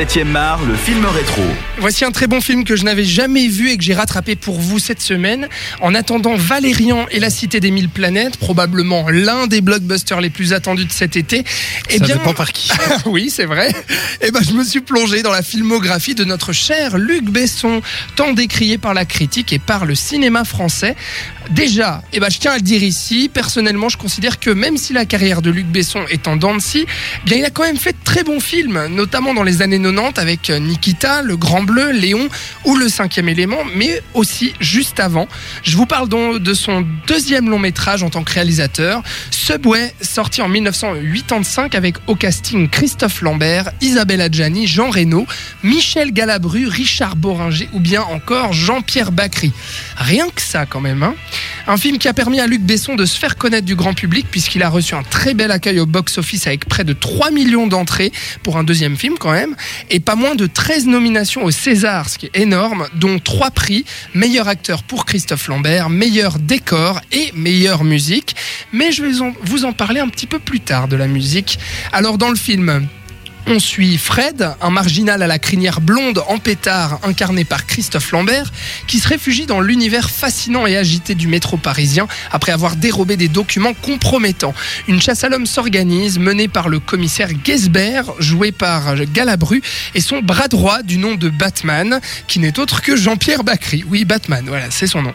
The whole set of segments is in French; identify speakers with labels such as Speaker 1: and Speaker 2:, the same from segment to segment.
Speaker 1: 7ème art, le film rétro.
Speaker 2: Voici un très bon film que je n'avais jamais vu et que j'ai rattrapé pour vous cette semaine. En attendant Valérian et la Cité des Mille Planètes, probablement l'un des blockbusters les plus attendus de cet été. Eh
Speaker 3: Ça dépend par qui.
Speaker 2: oui, c'est vrai. Et ben, je me suis plongé dans la filmographie de notre cher Luc Besson, tant décrié par la critique et par le cinéma français. Déjà, eh ben, je tiens à le dire ici, personnellement, je considère que même si la carrière de Luc Besson est en dents de scie, bien, il a quand même fait de très bons films, notamment dans les années 90 avec Nikita, Le Grand Bleu, Léon ou Le Cinquième Élément, mais aussi juste avant. Je vous parle donc de son deuxième long métrage en tant que réalisateur, Subway, sorti en 1985 avec au casting Christophe Lambert, Isabelle Adjani, Jean Reno, Michel Galabru, Richard Boringer ou bien encore Jean-Pierre Bacry. Rien que ça quand même. Hein un film qui a permis à Luc Besson de se faire connaître du grand public puisqu'il a reçu un très bel accueil au box-office avec près de 3 millions d'entrées pour un deuxième film quand même et pas moins de 13 nominations au César, ce qui est énorme, dont 3 prix, meilleur acteur pour Christophe Lambert, meilleur décor et meilleure musique. Mais je vais vous en parler un petit peu plus tard de la musique. Alors dans le film, on suit Fred, un marginal à la crinière blonde en pétard incarné par Christophe Lambert, qui se réfugie dans l'univers fascinant et agité du métro parisien après avoir dérobé des documents compromettants. Une chasse à l'homme s'organise, menée par le commissaire Gesbert, joué par Galabru, et son bras droit du nom de Batman, qui n'est autre que Jean-Pierre Bacry. Oui, Batman, voilà, c'est son nom.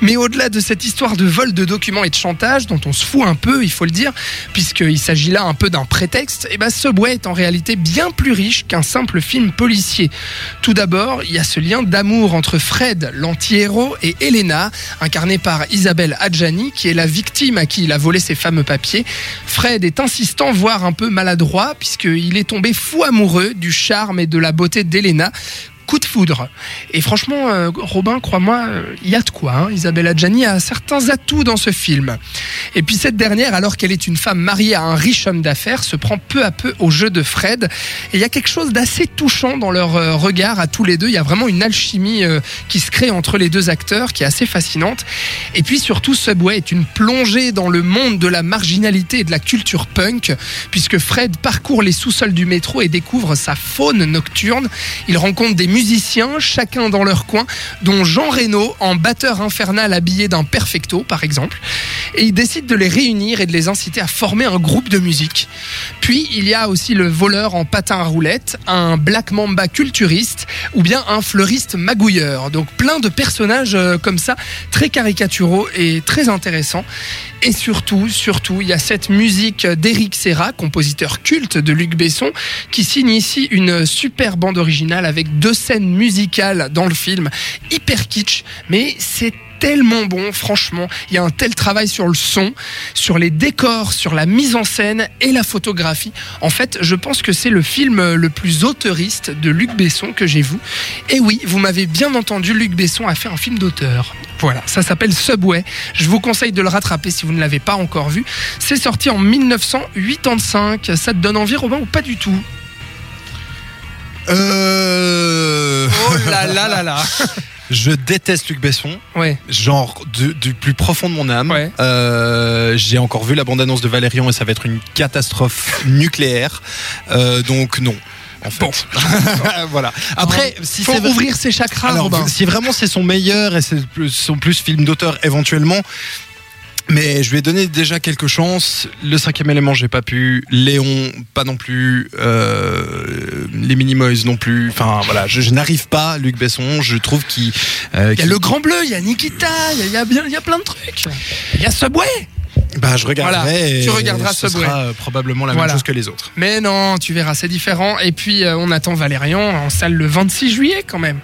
Speaker 2: Mais au-delà de cette histoire de vol de documents et de chantage, dont on se fout un peu, il faut le dire, puisqu'il s'agit là un peu d'un prétexte, et ben Subway est en réalité bien plus riche qu'un simple film policier. Tout d'abord, il y a ce lien d'amour entre Fred, l'anti-héros, et Elena, incarnée par Isabelle Adjani, qui est la victime à qui il a volé ses fameux papiers. Fred est insistant, voire un peu maladroit, puisqu'il est tombé fou amoureux du charme et de la beauté d'Elena coup de foudre. Et franchement, euh, Robin, crois-moi, il y a de quoi. Hein. Isabelle Adjani a certains atouts dans ce film. Et puis cette dernière, alors qu'elle est une femme mariée à un riche homme d'affaires, se prend peu à peu au jeu de Fred. Et il y a quelque chose d'assez touchant dans leur euh, regard à tous les deux. Il y a vraiment une alchimie euh, qui se crée entre les deux acteurs qui est assez fascinante. Et puis surtout, Subway est une plongée dans le monde de la marginalité et de la culture punk, puisque Fred parcourt les sous-sols du métro et découvre sa faune nocturne. Il rencontre des musiciens, chacun dans leur coin, dont Jean Reno en batteur infernal habillé d'un perfecto par exemple. Et il décide de les réunir et de les inciter à former un groupe de musique. Puis il y a aussi le voleur en patin à roulette, un black mamba culturiste ou bien un fleuriste magouilleur. Donc plein de personnages euh, comme ça, très caricaturaux et très intéressants. Et surtout, surtout, il y a cette musique d'Éric Serra, compositeur culte de Luc Besson, qui signe ici une super bande originale avec 200 scène musicale dans le film, hyper kitsch, mais c'est tellement bon, franchement. Il y a un tel travail sur le son, sur les décors, sur la mise en scène et la photographie. En fait, je pense que c'est le film le plus auteuriste de Luc Besson que j'ai vu. Et oui, vous m'avez bien entendu, Luc Besson a fait un film d'auteur. Voilà, ça s'appelle Subway. Je vous conseille de le rattraper si vous ne l'avez pas encore vu. C'est sorti en 1985. Ça te donne envie, Robin, ou pas du tout?
Speaker 3: Euh...
Speaker 2: Oh là là là là
Speaker 3: Je déteste Luc Besson.
Speaker 2: Ouais.
Speaker 3: Genre du, du plus profond de mon âme.
Speaker 2: Ouais.
Speaker 3: Euh, J'ai encore vu la bande-annonce de Valérian et ça va être une catastrophe nucléaire. Euh, donc non. En fait.
Speaker 2: Bon.
Speaker 3: voilà. Après, si c'est
Speaker 2: ouvrir ses chakras,
Speaker 3: Alors, si vraiment c'est son meilleur et c'est son plus film d'auteur éventuellement, mais je lui ai donné déjà quelques chances. Le cinquième élément, j'ai pas pu. Léon, pas non plus. Euh, les Minimoys non plus. Enfin voilà, je, je n'arrive pas. Luc Besson, je trouve qu'il. euh,
Speaker 2: Il y a le Grand Bleu, il y a Nikita, il y a, bien, il y a plein de trucs. Il y a Subway.
Speaker 3: Bah, je regarderai.
Speaker 2: Voilà,
Speaker 3: et
Speaker 2: tu regarderas
Speaker 3: ce
Speaker 2: Subway.
Speaker 3: sera euh, probablement la
Speaker 2: Voilà.
Speaker 3: même chose que les autres.
Speaker 2: Mais non, tu verras, c'est différent. Et puis, euh, on attend Valérian en salle le 26 juillet quand même.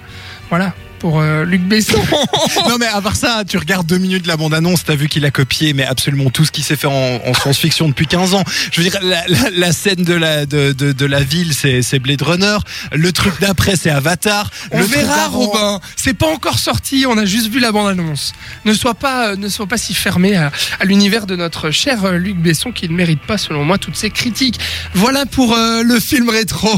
Speaker 2: Voilà, pour euh, Luc Besson.
Speaker 3: non mais à part ça, tu regardes deux minutes la bande-annonce, t'as vu qu'il a copié mais absolument tout ce qui s'est fait en, en science-fiction depuis 15 ans. Je veux dire, la, la- la scène de la, de, de, de la ville, c'est Blade Runner. Le truc d'après, c'est Avatar.
Speaker 2: On
Speaker 3: le
Speaker 2: verra, Robin. C'est pas encore sorti, on a juste vu la bande-annonce. Ne sois pas, euh, ne sois pas si fermé à, à l'univers de notre cher euh, Luc Besson qui ne mérite pas, selon moi, toutes ces critiques. Voilà pour euh, le film rétro.